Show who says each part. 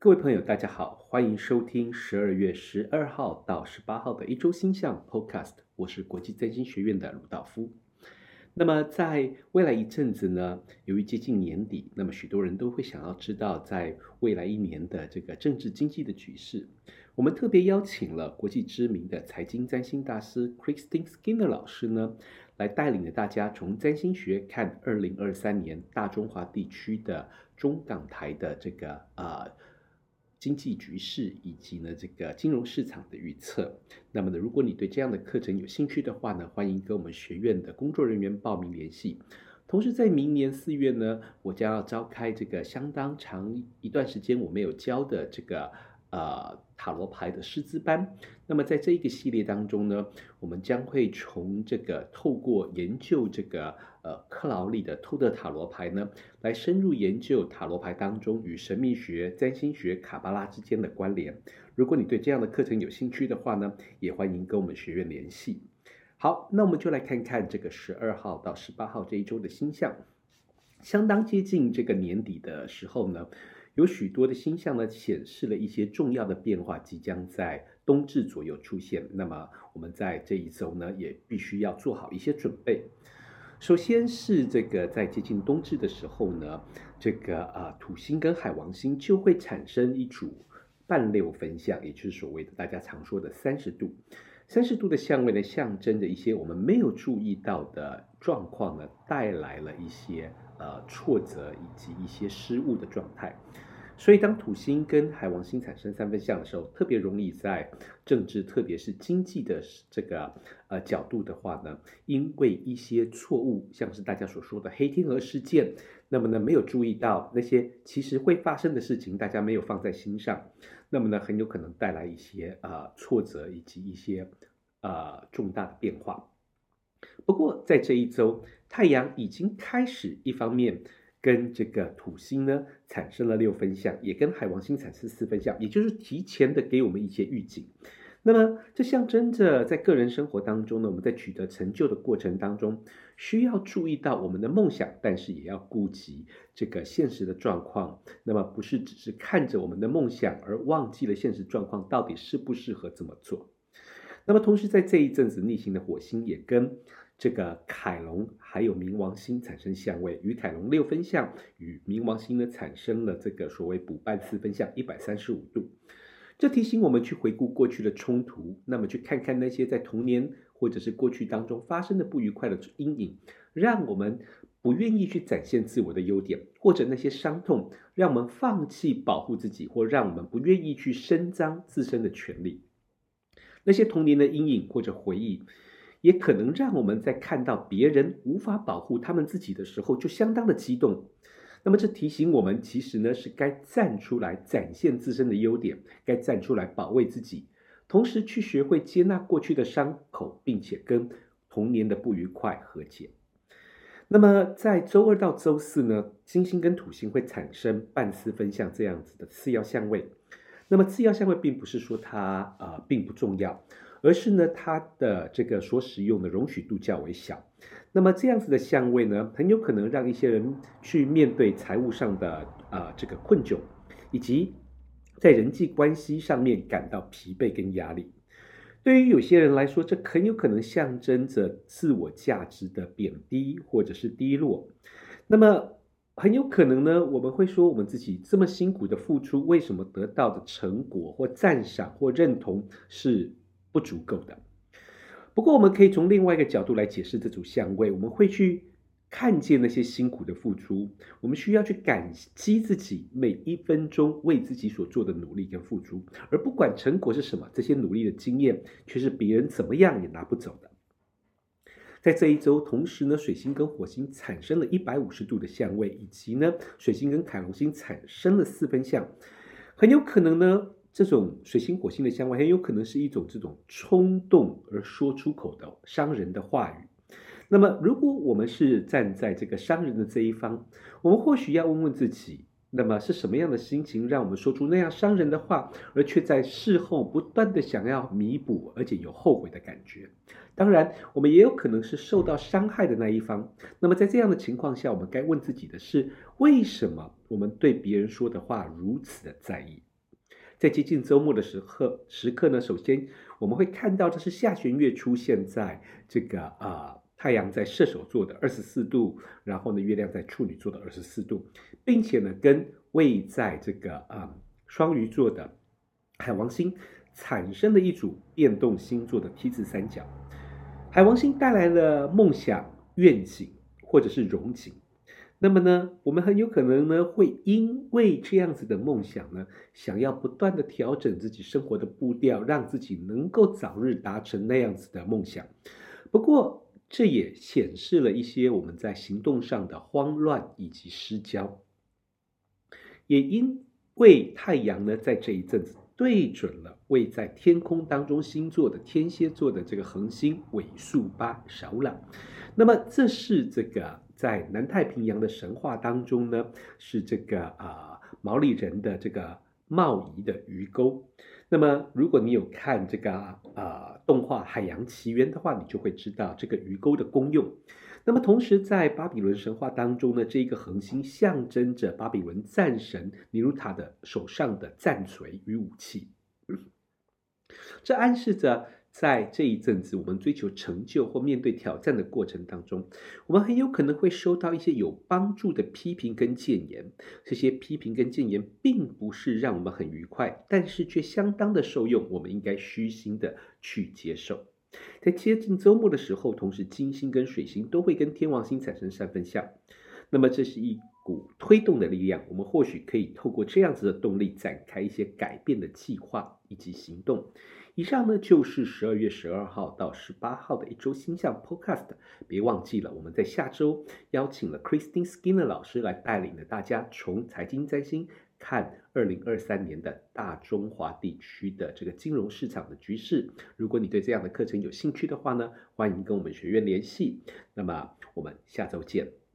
Speaker 1: 各位朋友，大家好，欢迎收听十二月十二号到十八号的一周星象 Podcast。我是国际占星学院的鲁道夫。那么，在未来一阵子呢，由于接近年底，那么许多人都会想要知道，在未来一年的这个政治经济的局势。我们特别邀请了国际知名的财经占星大师 Christine Skinner 老师呢，来带领着大家从占星学看二零二三年大中华地区的中港台的这个呃。经济局势以及呢这个金融市场的预测。那么呢，如果你对这样的课程有兴趣的话呢，欢迎跟我们学院的工作人员报名联系。同时，在明年四月呢，我将要召开这个相当长一段时间我没有教的这个。呃，塔罗牌的师资班。那么，在这一个系列当中呢，我们将会从这个透过研究这个呃克劳利的透特塔罗牌呢，来深入研究塔罗牌当中与神秘学、占星学、卡巴拉之间的关联。如果你对这样的课程有兴趣的话呢，也欢迎跟我们学院联系。好，那我们就来看看这个十二号到十八号这一周的星象，相当接近这个年底的时候呢。有许多的星象呢，显示了一些重要的变化即将在冬至左右出现。那么我们在这一周呢，也必须要做好一些准备。首先是这个在接近冬至的时候呢，这个啊土星跟海王星就会产生一组半六分相，也就是所谓的大家常说的三十度。三十度的相位呢，象征着一些我们没有注意到的状况呢，带来了一些呃挫折以及一些失误的状态。所以，当土星跟海王星产生三分相的时候，特别容易在政治，特别是经济的这个呃角度的话呢，因为一些错误，像是大家所说的黑天鹅事件，那么呢没有注意到那些其实会发生的事情，大家没有放在心上，那么呢很有可能带来一些呃挫折以及一些呃重大的变化。不过，在这一周，太阳已经开始一方面。跟这个土星呢产生了六分相，也跟海王星产生四分相，也就是提前的给我们一些预警。那么这象征着在个人生活当中呢，我们在取得成就的过程当中，需要注意到我们的梦想，但是也要顾及这个现实的状况。那么不是只是看着我们的梦想而忘记了现实状况到底适不适合这么做。那么同时在这一阵子逆行的火星也跟。这个凯龙还有冥王星产生相位，与凯龙六分相，与冥王星呢产生了这个所谓补半四分相，一百三十五度。这提醒我们去回顾过去的冲突，那么去看看那些在童年或者是过去当中发生的不愉快的阴影，让我们不愿意去展现自我的优点，或者那些伤痛让我们放弃保护自己，或让我们不愿意去伸张自身的权利。那些童年的阴影或者回忆。也可能让我们在看到别人无法保护他们自己的时候，就相当的激动。那么这提醒我们，其实呢是该站出来展现自身的优点，该站出来保卫自己，同时去学会接纳过去的伤口，并且跟童年的不愉快和解。那么在周二到周四呢，金星跟土星会产生半四分相这样子的次要相位。那么次要相位并不是说它啊、并不重要。而是呢，它的这个所使用的容许度较为小，那么这样子的相位呢，很有可能让一些人去面对财务上的啊、这个困窘，以及在人际关系上面感到疲惫跟压力。对于有些人来说，这很有可能象征着自我价值的贬低或者是低落。那么很有可能呢，我们会说我们自己这么辛苦的付出，为什么得到的成果或赞赏或认同是不足够的。不过，我们可以从另外一个角度来解释这组相位。我们会去看见那些辛苦的付出，我们需要去感激自己每一分钟为自己所做的努力跟付出，而不管成果是什么，这些努力的经验却是别人怎么样也拿不走的。在这一周，同时呢，水星跟火星产生了一百五十度的相位，以及呢，水星跟凯龙星产生了四分相，很有可能呢。这种水星火星的相位很有可能是一种这种冲动而说出口的伤人的话语。那么，如果我们是站在这个伤人的这一方，我们或许要问问自己：那么是什么样的心情让我们说出那样伤人的话，而却在事后不断的想要弥补，而且有后悔的感觉？当然，我们也有可能是受到伤害的那一方。那么，在这样的情况下，我们该问自己的是：为什么我们对别人说的话如此的在意？在接近周末的时刻时刻呢，首先我们会看到的是下弦月出现在这个啊、呃、太阳在射手座的二十四度，然后呢月亮在处女座的二十四度，并且呢跟位在这个啊、呃、双鱼座的海王星产生了一组变动星座的 T 字三角。海王星带来了梦想、愿景或者是荣景。那么呢，我们很有可能呢，会因为这样子的梦想呢，想要不断的调整自己生活的步调，让自己能够早日达成那样子的梦想。不过，这也显示了一些我们在行动上的慌乱以及失焦。也因为太阳呢，在这一阵子对准了位在天空当中星座的天蝎座的这个恒星尾宿八少朗，那么这是这个。在南太平洋的神话当中呢，是这个啊、毛利人的这个贸易的鱼钩。那么，如果你有看这个啊、动画《海洋奇缘》的话，你就会知道这个鱼钩的功用。那么，同时在巴比伦神话当中呢，这一个恒星象征着巴比伦战神尼鲁塔的手上的战锤与武器，这暗示着。在这一阵子，我们追求成就或面对挑战的过程当中，我们很有可能会收到一些有帮助的批评跟建言。这些批评跟建言并不是让我们很愉快，但是却相当的受用。我们应该虚心的去接受。在接近周末的时候，同时金星跟水星都会跟天王星产生三分相，那么这是一股推动的力量。我们或许可以透过这样子的动力，展开一些改变的计划以及行动。以上呢就是十二月十二号到十八号的一周星象 Podcast。别忘记了，我们在下周邀请了 Christine Skinner 老师来带领着大家从财经占星看二零二三年的大中华地区的这个金融市场的局势。如果你对这样的课程有兴趣的话呢，欢迎跟我们学院联系。那么我们下周见。